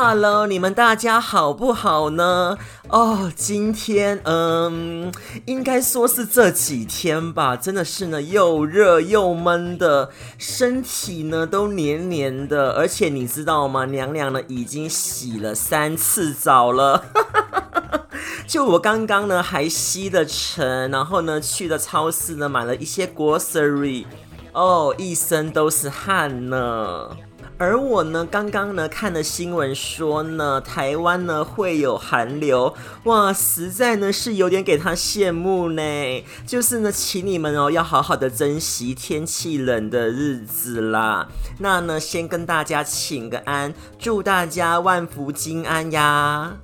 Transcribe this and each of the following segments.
Hello，你们大家好不好呢？哦、今天嗯，应该说是这几天吧，真的是呢又热又闷的，身体呢都黏黏的，而且你知道吗？娘娘呢已经洗了三次澡了，就我刚刚呢还吸了尘，然后呢去了超市呢买了一些 grocery，哦，一身都是汗呢。而我呢，刚刚呢看了新闻说呢，台湾呢会有寒流，哇，实在呢是有点给他羡慕呢。就是呢，请你们哦要好好的珍惜天气冷的日子啦。那呢，先跟大家请个安，祝大家万福金安呀。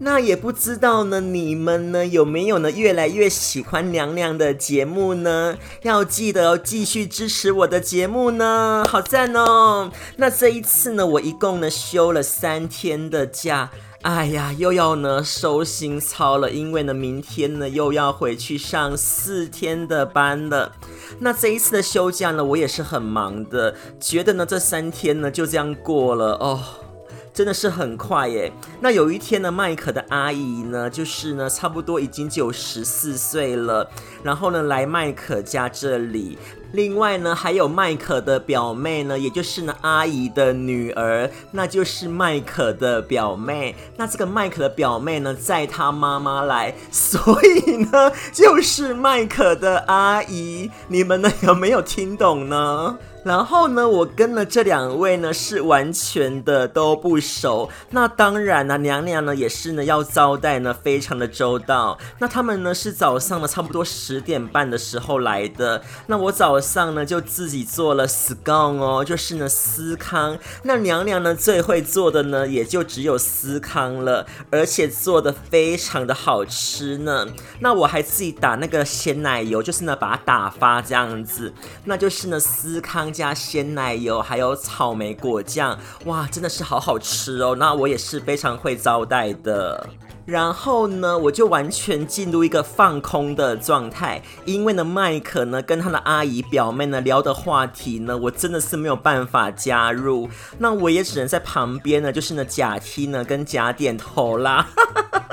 那也不知道呢，你们呢有没有呢越来越喜欢娘娘的节目呢？要记得继续支持我的节目呢，好赞哦！那这一次呢，我一共呢休了三天的假，哎呀，又要呢收心操了，因为呢明天呢又要回去上四天的班了。那这一次的休假呢，我也是很忙的，觉得呢这三天呢就这样过了哦。真的是很快耶！那有一天呢，麦可的阿姨呢，就是呢，差不多已经九十四岁了，然后呢，来麦可家这里。另外呢，还有麦可的表妹呢，也就是呢，阿姨的女儿，那就是麦可的表妹。那这个麦可的表妹呢，载她妈妈来，所以呢，就是麦可的阿姨。你们呢，有没有听懂呢？然后呢，我跟了这两位呢是完全的都不熟。那当然呢，娘娘呢也是呢要招待呢非常的周到。那他们呢是早上呢差不多十点半的时候来的。那我早上呢就自己做了 scone 哦，就是呢司康。那娘娘呢最会做的呢也就只有司康了，而且做的非常的好吃呢。那我还自己打那个鲜奶油，就是呢把它打发这样子，那就是呢司康。加鲜奶油，还有草莓果酱，哇，真的是好好吃哦！那我也是非常会招待的。然后呢，我就完全进入一个放空的状态，因为呢，麦可呢跟他的阿姨表妹呢聊的话题呢，我真的是没有办法加入，那我也只能在旁边呢，就是呢假听呢跟假点头啦，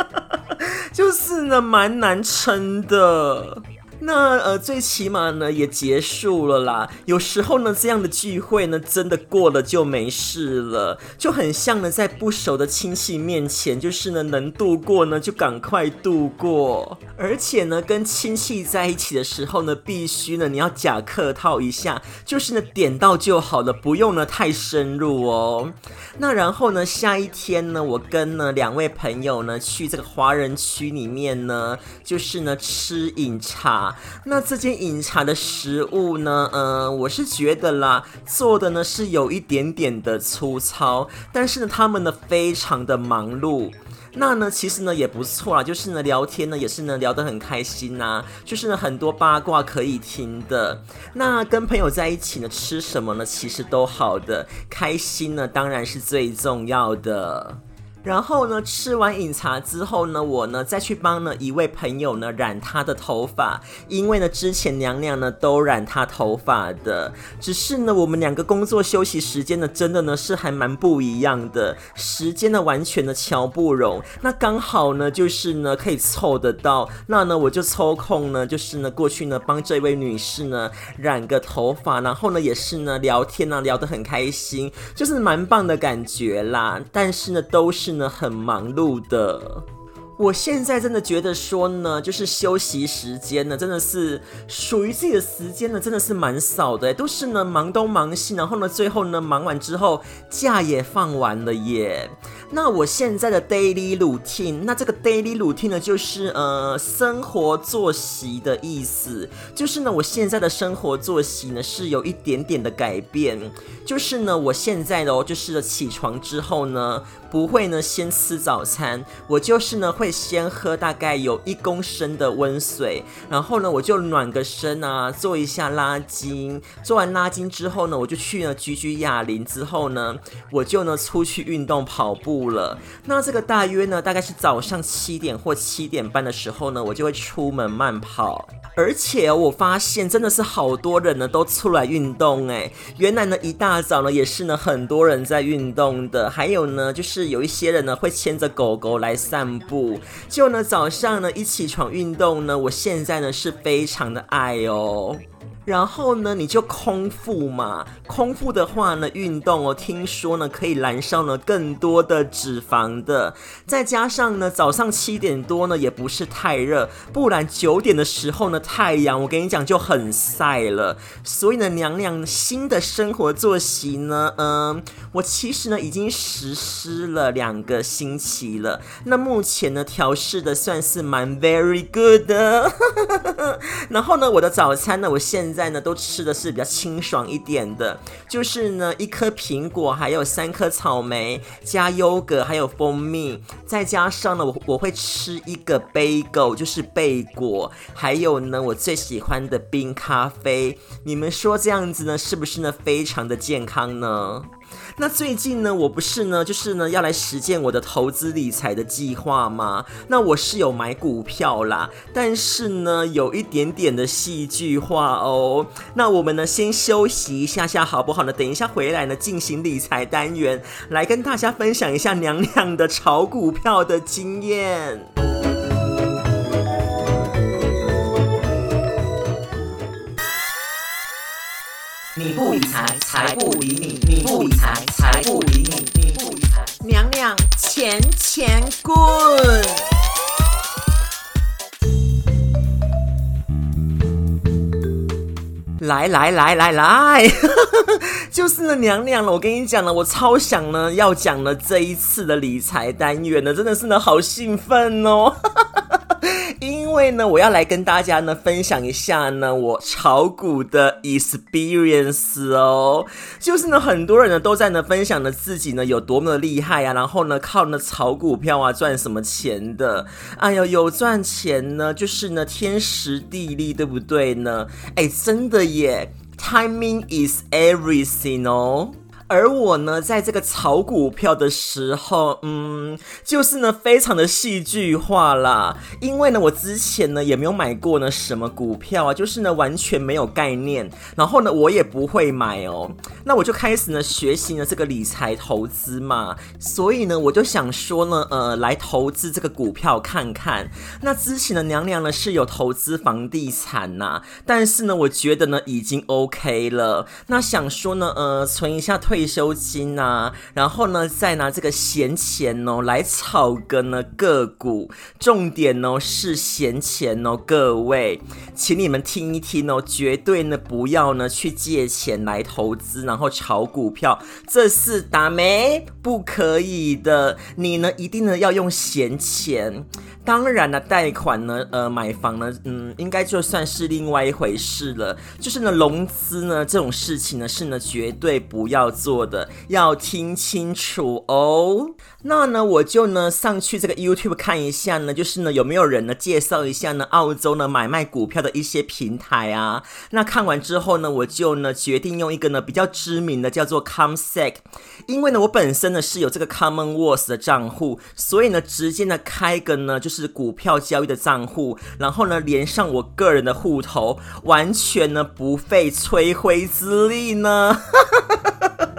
就是呢蛮难撑的。那呃，最起码呢也结束了啦。有时候呢，这样的聚会呢，真的过了就没事了，就很像呢，在不熟的亲戚面前，就是呢，能度过呢就赶快度过。而且呢，跟亲戚在一起的时候呢，必须呢你要假客套一下，就是呢点到就好了，不用呢太深入哦。那然后呢，下一天呢，我跟呢两位朋友呢去这个华人区里面呢，就是呢吃饮茶。那这间饮茶的食物呢，呃，我是觉得啦，做的呢是有一点点的粗糙，但是呢，他们呢非常的忙碌。那呢，其实呢也不错啊，就是呢聊天呢也是呢聊得很开心呐、就是呢很多八卦可以听的。那跟朋友在一起呢，吃什么呢，其实都好的，开心呢当然是最重要的。然后呢，吃完饮茶之后呢，我呢再去帮呢一位朋友呢染他的头发，因为呢之前娘娘呢都染他头发的，只是呢我们两个工作休息时间呢真的呢是还蛮不一样的，时间呢完全的瞧不容，那刚好呢就是呢可以凑得到，那呢我就抽空呢就是呢过去呢帮这位女士呢染个头发，然后呢也是呢聊天呢聊得很开心，就是蛮棒的感觉啦，但是呢都是。真的，很忙碌的。我现在真的觉得说呢，就是休息时间呢，真的是属于自己的时间呢，真的是蛮少的，都是呢忙东忙西，然后呢，最后呢忙完之后，假也放完了耶。那我现在的 daily routine，那这个 daily routine 呢，就是呃生活作息的意思，就是呢，我现在的生活作息呢是有一点点的改变，就是呢，我现在的哦，就是起床之后呢，不会呢先吃早餐，我就是呢会。先喝大概有一公升的温水，然后呢，我就暖个身啊，做一下拉筋。做完拉筋之后呢，我就去呢举举哑铃，之后呢，我就呢出去运动跑步。了。那这个大约呢，大概是早上七点或七点半的时候呢，我就会出门慢跑。而且我发现真的是好多人呢都出来运动哎，原来呢一大早呢也是呢很多人在运动的，还有呢就是有一些人呢会牵着狗狗来散步，就呢早上呢一起床运动呢，我现在呢是非常的爱哦。然后呢，你就空腹嘛。空腹的话呢，运动哦，听说呢可以燃烧呢更多的脂肪的。再加上呢，早上七点多呢也不是太热，不然九点的时候呢，太阳我跟你讲就很晒了。所以呢，娘娘新的生活作息呢，嗯，我其实呢已经实施了两个星期了。那目前呢调试的算是蛮 very good 的。然后呢，我的早餐呢，我现在呢都吃的是比较清爽一点的，就是呢一颗苹果，还有三颗草莓，加优格，还有蜂蜜，再加上呢我我会吃一个贝果就是贝果，还有呢我最喜欢的冰咖啡。你们说这样子呢是不是呢非常的健康呢？那最近呢，我不是呢，就是呢，要来实践我的投资理财的计划吗？那我是有买股票啦，但是呢，有一点点的戏剧化哦。那我们呢，先休息一下下，好不好呢？等一下回来呢，进行理财单元，来跟大家分享一下娘娘的炒股票的经验。你不理财，财不理你；你不理财，财不理你；你不理财，娘娘钱钱滚！来来来来来，就是呢，娘娘了。我跟你讲了，我超想呢要讲了这一次的理财单元呢，真的是呢好兴奋哦。因为呢，我要来跟大家呢分享一下呢我炒股的 experience 哦，就是呢很多人呢都在呢分享呢自己呢有多么的厉害啊，然后呢靠呢炒股票啊赚什么钱的，哎呦有赚钱呢就是呢天时地利对不对呢？哎真的耶，timing is everything 哦。而我呢，在这个炒股票的时候，嗯，就是呢，非常的戏剧化啦。因为呢，我之前呢也没有买过呢什么股票啊，就是呢完全没有概念。然后呢，我也不会买哦。那我就开始呢学习呢这个理财投资嘛。所以呢，我就想说呢，呃，来投资这个股票看看。那之前的娘娘呢是有投资房地产呐，但是呢，我觉得呢已经 OK 了。那想说呢，呃，存一下退。退休金啊，然后呢，再拿这个闲钱哦来炒个呢个股，重点哦是闲钱哦，各位，请你们听一听哦，绝对呢不要呢去借钱来投资，然后炒股票，这是打没不可以的，你呢一定呢要用闲钱。当然了，贷款呢，呃，买房呢，嗯，应该就算是另外一回事了。就是呢，融资呢这种事情呢，是呢绝对不要做的，要听清楚哦。那呢，我就呢上去这个 YouTube 看一下呢，就是呢有没有人呢介绍一下呢澳洲呢买卖股票的一些平台啊。那看完之后呢，我就呢决定用一个呢比较知名的叫做 Comsec，因为呢我本身呢是有这个 Commonwealth 的账户，所以呢直接呢开个呢就是。是股票交易的账户，然后呢连上我个人的户头，完全呢不费吹灰之力呢。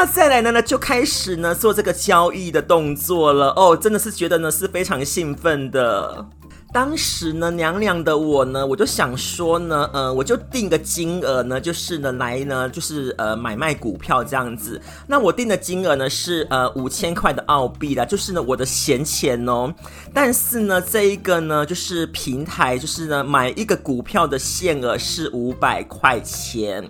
那再来呢呢就开始呢做这个交易的动作了哦，真的是觉得呢是非常兴奋的。当时呢，娘娘的我呢，我就想说呢，呃，我就定个金额呢，就是呢，来呢，就是呃，买卖股票这样子。那我定的金额呢是呃五千块的澳币啦，就是呢我的闲钱哦。但是呢，这一个呢，就是平台，就是呢买一个股票的限额是五百块钱。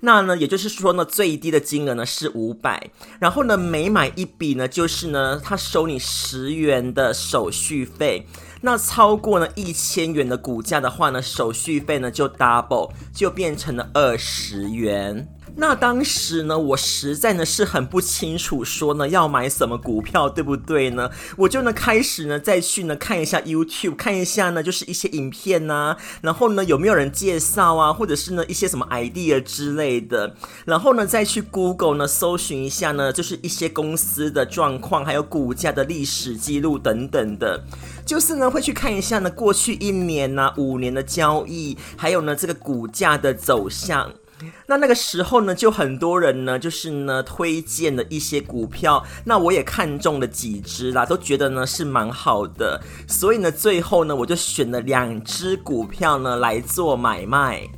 那呢，也就是说呢，最低的金额呢是五百，然后呢，每买一笔呢，就是呢，他收你十元的手续费。那超过呢一千元的股价的话呢，手续费呢就 double，就变成了二十元。那当时呢，我实在呢是很不清楚说呢要买什么股票，对不对呢？我就呢开始呢再去呢看一下 YouTube，看一下呢就是一些影片呐、啊，然后呢有没有人介绍啊，或者是呢一些什么 idea 之类的，然后呢再去 Google 呢搜寻一下呢就是一些公司的状况，还有股价的历史记录等等的，就是呢会去看一下呢过去一年呐、五年的交易，还有呢这个股价的走向。那那个时候呢，就很多人呢，就是呢推荐了一些股票，那我也看中了几只啦，都觉得呢是蛮好的，所以呢，最后呢，我就选了两只股票呢来做买卖。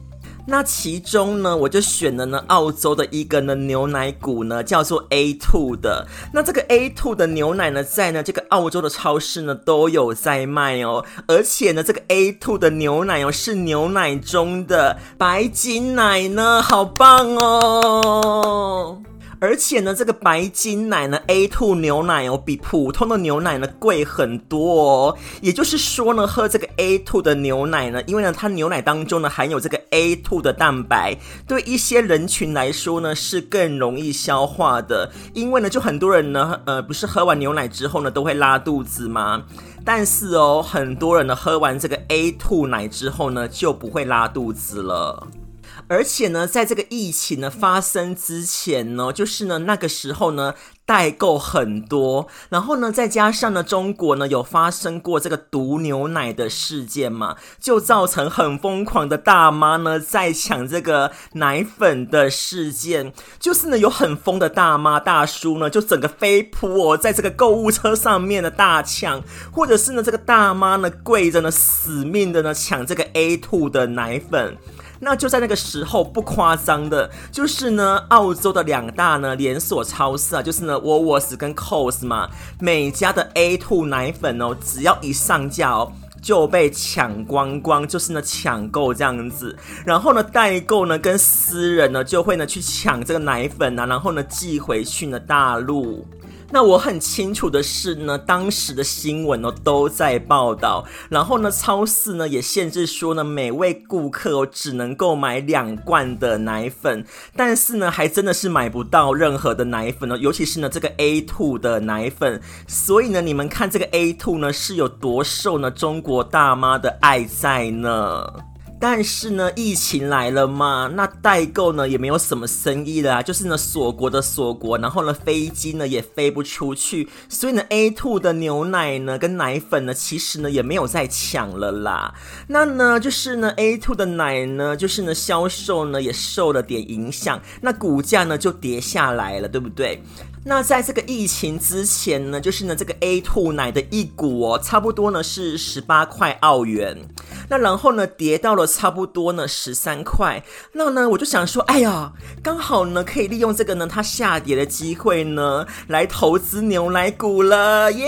那其中呢，我就选了呢澳洲的一个呢牛奶股呢，叫做 A two 的。那这个 A two 的牛奶呢，在呢这个澳洲的超市呢都有在卖哦。而且呢，这个 A two 的牛奶哦是牛奶中的白金奶呢，好棒哦！而且呢，这个白金奶呢，A2 牛奶哦，比普通的牛奶呢贵很多哦。也就是说呢，喝这个 A2 的牛奶呢，因为呢，它牛奶当中呢含有这个 A2 的蛋白，对一些人群来说呢是更容易消化的。因为呢，就很多人呢，呃，不是喝完牛奶之后呢都会拉肚子吗？但是哦，很多人呢喝完这个 A2 奶之后呢就不会拉肚子了。而且呢，在这个疫情呢发生之前呢，就是呢那个时候呢代购很多，然后呢再加上呢中国呢有发生过这个毒牛奶的事件嘛，就造成很疯狂的大妈呢在抢这个奶粉的事件，就是呢有很疯的大妈大叔呢就整个飞扑哦，在这个购物车上面的大抢，或者是呢这个大妈呢跪着呢死命的呢抢这个 A2 的奶粉。那就在那个时候，不夸张的，就是呢，澳洲的两大呢连锁超市啊，就是呢，Wowers 跟 Coles 嘛，每家的 A2 奶粉哦，只要一上架哦，就被抢光光，就是呢抢购这样子。然后呢，代购呢跟私人呢就会呢去抢这个奶粉啊，然后呢寄回去呢大陆。那我很清楚的是呢，当时的新闻哦都在报道，然后呢，超市呢也限制说呢，每位顾客哦只能够买两罐的奶粉，但是呢，还真的是买不到任何的奶粉哦，尤其是呢这个 A2 的奶粉，所以呢，你们看这个 A2 呢是有多受呢？中国大妈的爱在呢？但是呢，疫情来了嘛，那代购呢也没有什么生意了啊，就是呢锁国的锁国，然后呢飞机呢也飞不出去，所以呢 A two 的牛奶呢跟奶粉呢其实呢也没有再抢了啦。那呢就是呢 A two 的奶呢就是呢销售呢也受了点影响，那股价呢就跌下来了，对不对？那在这个疫情之前呢，就是呢这个 A two 奶的一股哦，差不多呢是十八块澳元。那然后呢跌到了差不多呢十三块。那呢我就想说，哎呀，刚好呢可以利用这个呢它下跌的机会呢来投资牛奶股了耶。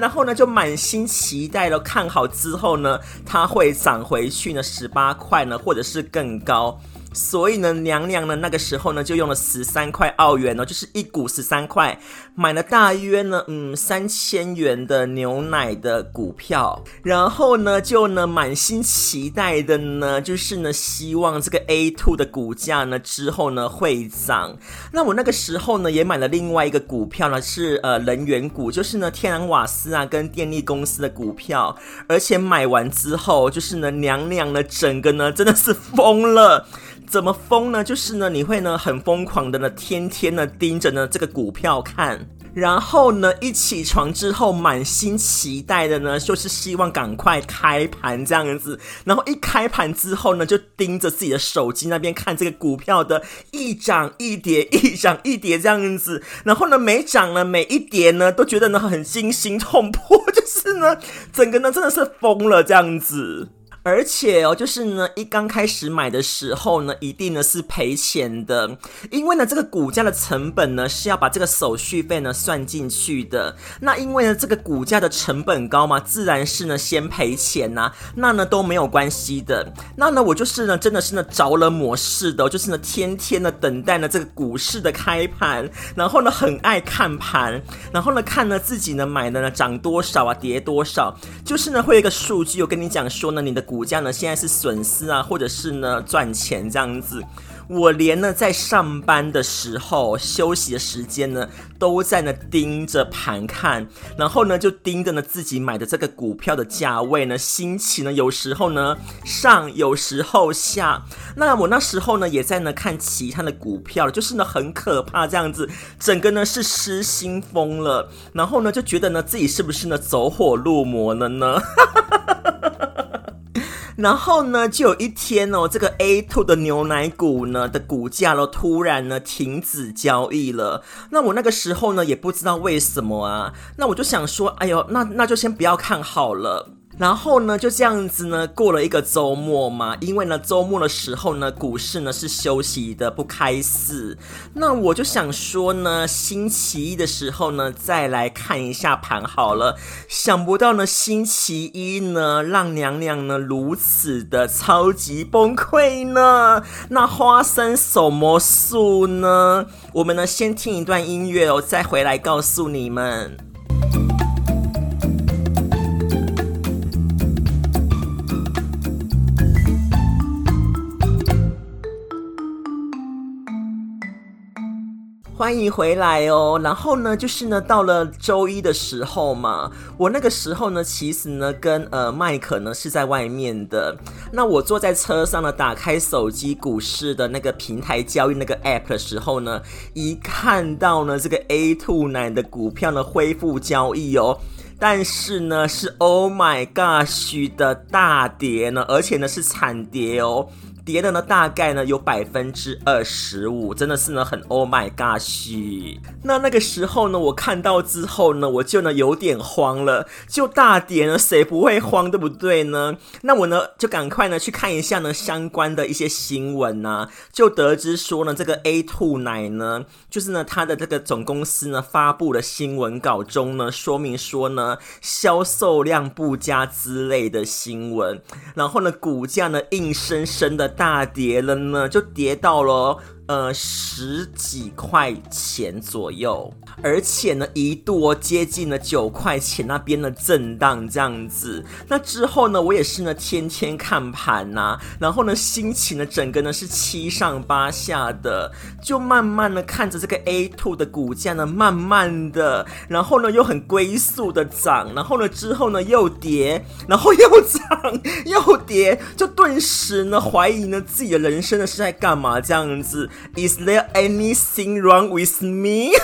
然后呢就满心期待了，看好之后呢它会涨回去呢十八块呢，或者是更高。所以呢，娘娘呢那个时候呢就用了十三块澳元呢，就是一股十三块，买了大约呢嗯三千元的牛奶的股票，然后呢就呢满心期待的呢，就是呢希望这个 A two 的股价呢之后呢会涨。那我那个时候呢也买了另外一个股票呢，是呃能源股，就是呢天然瓦斯啊跟电力公司的股票，而且买完之后就是呢娘娘呢整个呢真的是疯了。怎么疯呢？就是呢，你会呢很疯狂的呢，天天呢盯着呢这个股票看，然后呢一起床之后满心期待的呢，就是希望赶快开盘这样子，然后一开盘之后呢，就盯着自己的手机那边看这个股票的一涨一跌，一涨一跌这样子，然后呢每涨呢每一跌呢都觉得呢很惊心痛魄，就是呢整个呢真的是疯了这样子。而且哦，就是呢，一刚开始买的时候呢，一定呢是赔钱的，因为呢，这个股价的成本呢是要把这个手续费呢算进去的。那因为呢，这个股价的成本高嘛，自然是呢先赔钱呐、那呢都没有关系的。那呢，我就是呢，真的是呢着了魔似的，就是呢天天的等待呢这个股市的开盘，然后呢很爱看盘，然后呢看呢自己呢买的呢涨多少啊，跌多少，就是呢会有一个数据，我跟你讲说呢，你的。股股价呢，现在是损失啊，或者是呢赚钱这样子。我连呢在上班的时候休息的时间呢，都在那盯着盘看，然后呢就盯着呢自己买的这个股票的价位呢，心情呢有时候呢上，有时候下。那我那时候呢也在呢看其他的股票，就是呢很可怕这样子，整个呢是失心疯了，然后呢就觉得呢自己是不是呢走火入魔了呢？然后呢，就有一天哦，这个 A 兔的牛奶股呢的股价咯突然呢停止交易了。那我那个时候呢也不知道为什么啊，那我就想说，哎呦，那那就先不要看好了。然后呢，就这样子呢，过了一个周末嘛。因为呢，周末的时候呢，股市呢是休息的，不开市。那我就想说呢，星期一的时候呢，再来看一下盘好了。想不到呢，星期一呢，让娘娘呢如此的超级崩溃呢。那花生什么事呢？我们呢先听一段音乐哦，再回来告诉你们。欢迎回来哦，然后呢，就是呢，到了周一的时候嘛，我那个时候呢，其实呢，跟呃麦克呢是在外面的。那我坐在车上呢，打开手机股市的那个平台交易那个 app 的时候呢，一看到呢这个 A2 奶的股票呢恢复交易哦，但是呢是 Oh my gosh 的大跌呢，而且呢是惨跌哦。跌的呢，大概呢有百分之二十五，真的是呢很 Oh my gosh！那那个时候呢，我看到之后呢，我就呢有点慌了，就大跌呢，谁不会慌，对不对呢？那我呢就赶快呢去看一下呢相关的一些新闻啊，就得知说呢这个 A2 奶呢，就是呢它的这个总公司呢发布的新闻稿中呢说明说呢销售量不佳之类的新闻，然后呢股价呢硬生生的。大跌了呢，就跌到了。呃，十几块钱左右，而且呢，一度接近了九块钱那边的震荡这样子。那之后呢，我也是呢天天看盘呐、然后呢，心情呢整个呢是七上八下的，就慢慢的看着这个 A two 的股价呢，慢慢的，然后呢又很龟速的涨，然后呢之后呢又跌，然后又涨 又跌，就顿时呢怀疑呢自己的人生呢是在干嘛这样子。Is there anything wrong with me？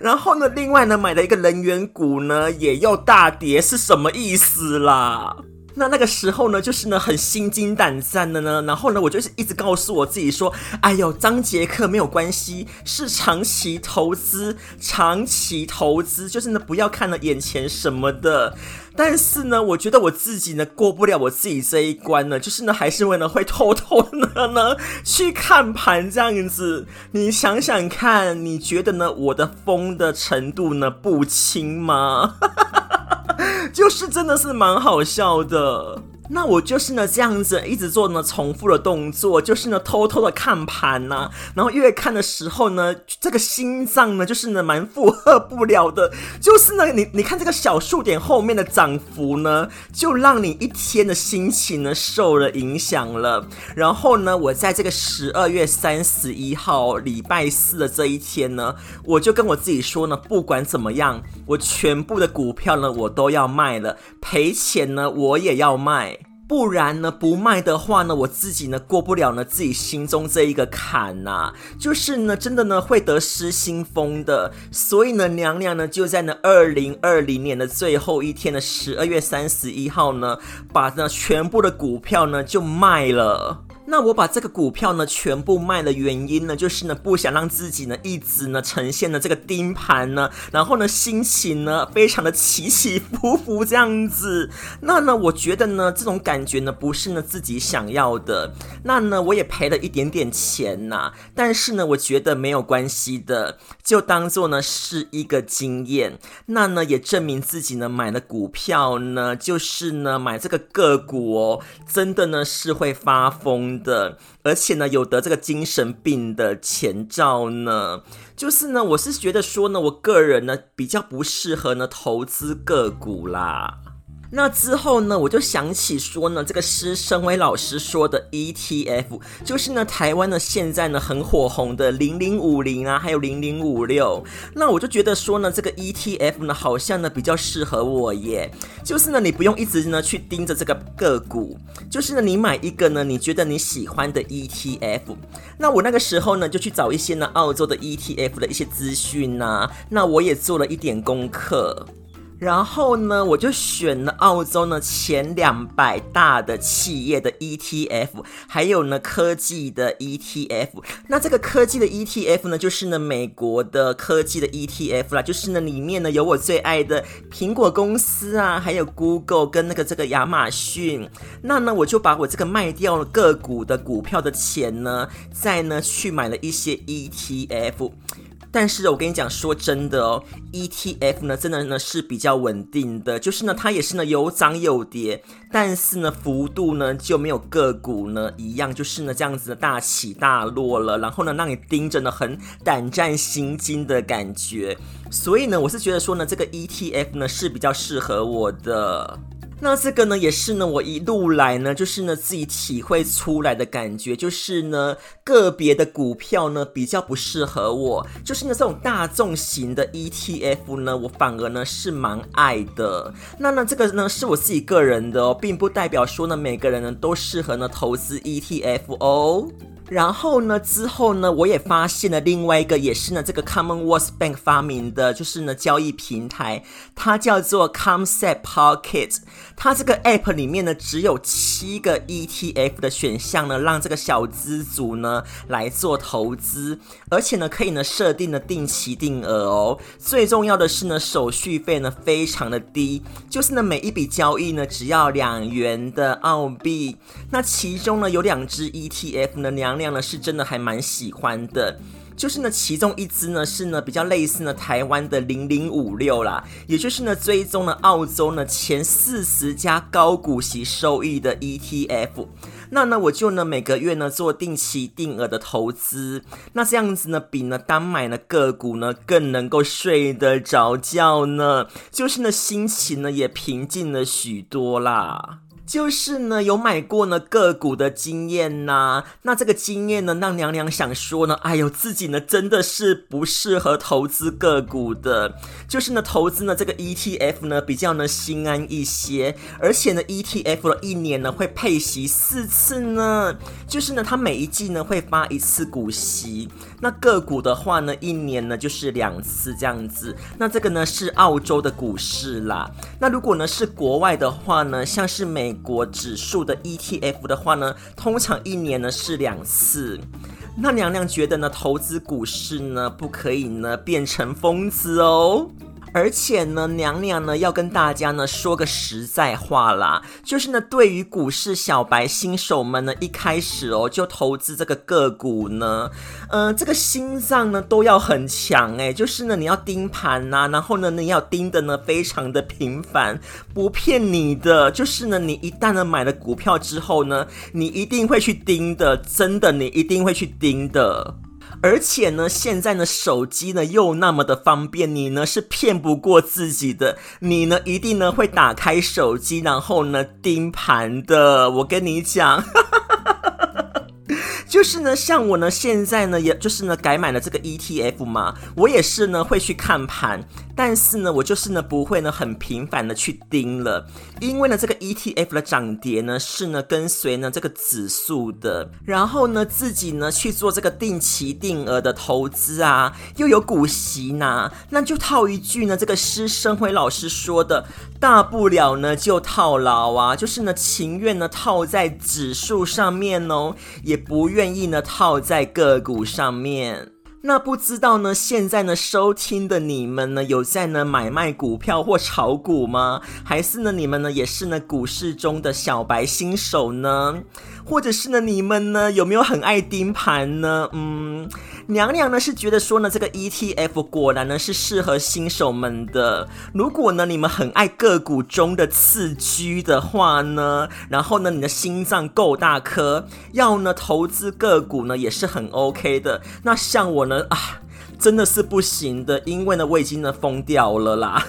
然后呢，另外呢，买了一个能源股呢，也又大跌，是什么意思啦？那那个时候呢，就是呢很心惊胆战的呢，然后呢，我就是一直告诉我自己说，哎呦，张杰克没有关系，是长期投资，长期投资就是呢不要看了眼前什么的。但是呢，我觉得我自己呢过不了我自己这一关呢，就是呢还是为了会偷偷的呢 去看盘这样子。你想想看，你觉得呢我的疯的程度呢不轻吗？就是真的是蛮好笑的。那我就是呢这样子一直做呢重复的动作，就是呢偷偷的看盘呐、然后越看的时候呢，这个心脏呢就是呢蛮负荷不了的，就是呢你你看这个小数点后面的涨幅呢，就让你一天的心情呢受了影响了。然后呢，我在这个十二月三十一号礼拜四的这一天呢，我就跟我自己说呢，不管怎么样，我全部的股票呢我都要卖了，赔钱呢我也要卖。不然呢，不卖的话呢，我自己呢过不了呢自己心中这一个坎呐、就是呢真的呢会得失心疯的，所以呢娘娘呢就在呢二零二零年的最后一天的十二月三十一号呢，把呢全部的股票呢就卖了。那我把这个股票呢全部卖的原因呢，就是呢不想让自己呢一直呢呈现的这个盯盘呢，然后呢心情呢非常的起起伏伏这样子。那呢我觉得呢这种感觉呢不是呢自己想要的。那呢我也赔了一点点钱呐，但是呢我觉得没有关系的，就当做呢是一个经验。那呢也证明自己呢买的股票呢就是呢买这个个股哦，真的呢是会发疯的，而且呢，有得这个精神病的前兆呢。就是呢，我是觉得说呢，我个人呢比较不适合呢投资个股啦。那之后呢，我就想起说呢，这个施升辉老师说的 ETF，就是呢台湾呢现在呢很火红的零零五零啊，还有零零五六。那我就觉得说呢，这个 ETF 呢好像呢比较适合我耶。就是呢，你不用一直呢去盯着这个个股，就是呢你买一个呢你觉得你喜欢的 ETF。那我那个时候呢就去找一些呢澳洲的 ETF 的一些资讯呐，那我也做了一点功课。然后呢，我就选了澳洲呢前两百大的企业的 ETF，还有呢科技的 ETF。那这个科技的 ETF 呢，就是呢美国的科技的 ETF 啦，就是呢里面呢有我最爱的苹果公司啊，还有 Google 跟那个这个亚马逊。那呢我就把我这个卖掉了个股的股票的钱呢，再呢去买了一些 ETF。但是我跟你讲，说真的哦，ETF 呢，真的呢是比较稳定的，就是呢它也是呢有涨有跌，但是呢幅度呢就没有个股呢一样，就是呢这样子的大起大落了，然后呢让你盯着呢很胆战心惊的感觉，所以呢我是觉得说呢这个 ETF 呢是比较适合我的。那这个呢，也是呢，我一路来呢，就是呢自己体会出来的感觉，就是呢个别的股票呢比较不适合我，就是呢这种大众型的 ETF 呢，我反而呢是蛮爱的。那呢这个呢是我自己个人的哦，并不代表说呢每个人呢都适合呢投资 ETF 哦。然后呢，之后呢，我也发现了另外一个，也是呢，这个 Commonwealth Bank 发明的，就是呢，交易平台，它叫做 Concept Pocket。它这个 App 里面呢，只有七个 ETF 的选项呢，让这个小资族呢来做投资，而且呢，可以呢设定了定期定额哦。最重要的是呢，手续费呢非常的低，就是呢每一笔交易呢只要两元的澳币。那其中呢有两只 ETF 呢，娘娘呢是真的还蛮喜欢的，就是呢其中一支呢是呢比较类似呢台湾的零零五六啦，也就是呢追踪了澳洲呢前四十家高股息收益的 ETF，那呢我就呢每个月呢做定期定额的投资，那这样子呢比呢单买呢个股呢更能够睡得着觉呢，就是呢心情呢也平静了许多啦。就是呢，有买过呢个股的经验呐，那这个经验呢，让娘娘想说呢，哎呦，自己呢真的是不适合投资个股的，就是呢投资呢这个 ETF 呢比较呢心安一些，而且呢 ETF 呢一年呢会配息四次呢，就是呢它每一季呢会发一次股息，那个股的话呢一年呢就是两次这样子，那这个呢是澳洲的股市啦，那如果呢是国外的话呢，像是美国指数的 ETF 的话呢，通常一年呢是两次。那娘娘觉得呢，投资股市呢，不可以呢变成疯子哦。而且呢，娘娘呢要跟大家呢说个实在话啦，就是呢，对于股市小白新手们呢，一开始哦就投资这个个股呢，呃，这个心脏呢都要很强诶，就是呢你要盯盘呐，然后呢你要盯的呢非常的频繁，不骗你的，就是呢你一旦呢买了股票之后呢，你一定会去盯的，真的你一定会去盯的。而且呢，现在呢，手机呢又那么的方便，你呢是骗不过自己的，你呢一定呢会打开手机，然后呢盯盘的。我跟你讲。就是呢，像我呢，现在呢，也就是呢，改买了这个 ETF 嘛，我也是呢会去看盘，但是呢，我就是呢不会呢很频繁的去盯了，因为呢这个 ETF 的涨跌呢是呢跟随呢这个指数的，然后呢自己呢去做这个定期定额的投资啊，又有股息拿，那就套一句呢这个施生辉老师说的，大不了呢就套牢啊，就是呢情愿呢套在指数上面哦，也不愿。意呢套在个股上面，那不知道呢现在呢收听的你们呢有在呢买卖股票或炒股吗？还是呢你们呢也是呢股市中的小白新手呢？或者是呢你们呢有没有很爱盯盘呢？嗯。娘娘呢是觉得说呢，这个 ETF 果然呢是适合新手们的。如果呢你们很爱个股中的次居的话呢，然后呢你的心脏够大颗，要呢投资个股呢也是很 OK 的。那像我呢啊，真的是不行的，因为呢我已经呢疯掉了啦。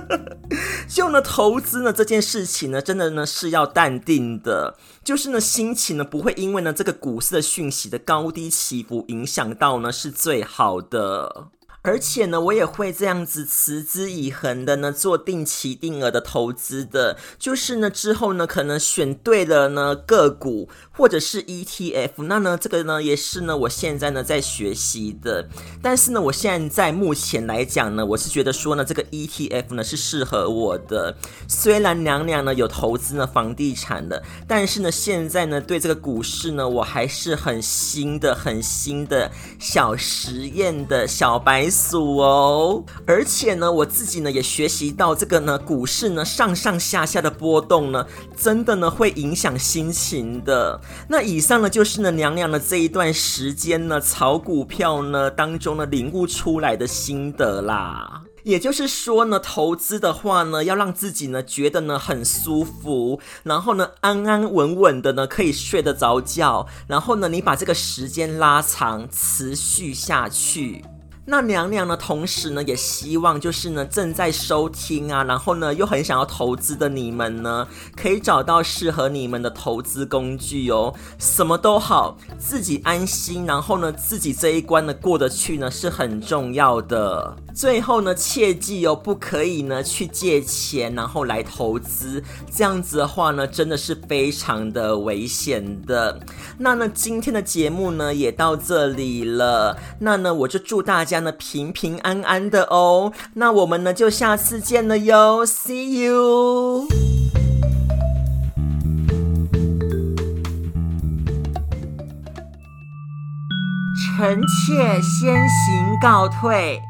就呢，投资呢这件事情呢，真的呢是要淡定的，就是呢心情呢不会因为呢这个股市的讯息的高低起伏影响到呢，是最好的。而且呢，我也会这样子持之以恒的呢做定期定额的投资的，就是呢之后呢可能选对了呢个股或者是 ETF，那呢这个呢也是呢我现在呢在学习的。但是呢，我现在目前来讲呢，我是觉得说呢这个 ETF 呢是适合我的。虽然娘娘呢有投资呢房地产的，但是呢现在呢对这个股市呢我还是很新的、很新的小实验的小白。数哦，而且呢，我自己呢也学习到这个呢，股市呢上上下下的波动呢，真的呢会影响心情的。那以上呢就是呢娘娘的这一段时间呢炒股票呢当中呢领悟出来的心得啦。也就是说呢，投资的话呢，要让自己呢觉得呢很舒服，然后呢安安稳稳的呢可以睡得着觉，然后呢你把这个时间拉长，持续下去。那娘娘呢，同时呢，也希望就是呢，正在收听啊，然后呢，又很想要投资的你们呢，可以找到适合你们的投资工具哦。什么都好，自己安心，然后呢，自己这一关呢过得去呢，是很重要的。最后呢，切记哦，不可以呢去借钱，然后来投资，这样子的话呢，真的是非常的危险的。那呢，今天的节目呢，也到这里了。那呢，我就祝大家呢。平平安安的哦，那我们呢就下次见了哟，See you。臣妾先行告退。